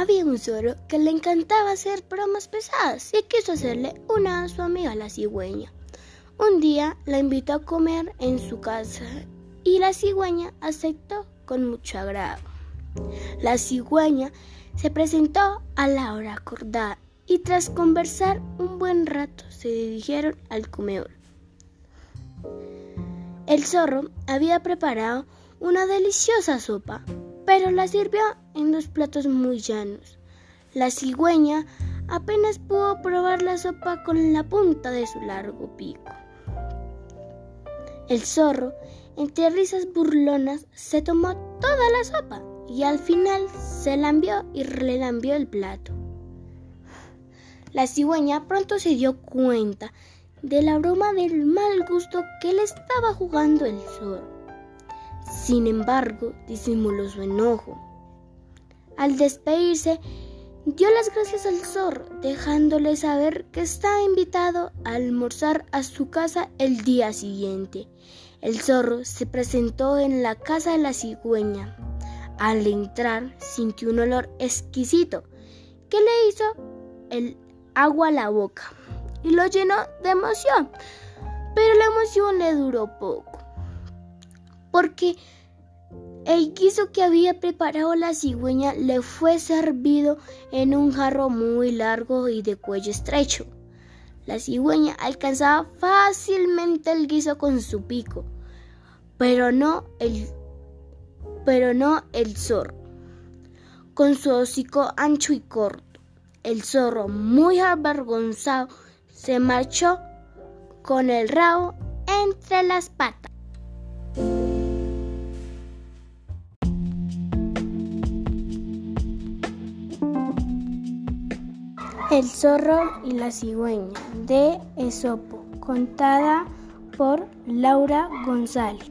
había un zorro que le encantaba hacer bromas pesadas y quiso hacerle una a su amiga la cigüeña. Un día la invitó a comer en su casa y la cigüeña aceptó con mucho agrado. La cigüeña se presentó a la hora acordada y tras conversar un buen rato se dirigieron al comedor. El zorro había preparado una deliciosa sopa, pero la sirvió en dos platos muy llanos. La cigüeña apenas pudo probar la sopa con la punta de su largo pico. El zorro, entre risas burlonas, se tomó toda la sopa y al final se lambió y relambió el plato. La cigüeña pronto se dio cuenta de la broma del mal gusto que le estaba jugando el zorro. Sin embargo, disimuló su enojo. Al despedirse, dio las gracias al zorro, dejándole saber que estaba invitado a almorzar a su casa el día siguiente. El zorro se presentó en la casa de la cigüeña. Al entrar, sintió un olor exquisito que le hizo el agua a la boca y lo llenó de emoción. Pero la emoción le duró poco, porque el guiso que había preparado la cigüeña le fue servido en un jarro muy largo y de cuello estrecho. La cigüeña alcanzaba fácilmente el guiso con su pico, pero no el, pero no el zorro, con su hocico ancho y corto. El zorro, muy avergonzado, se marchó con el rabo entre las patas. El zorro y la cigüeña de Esopo, contada por Laura González.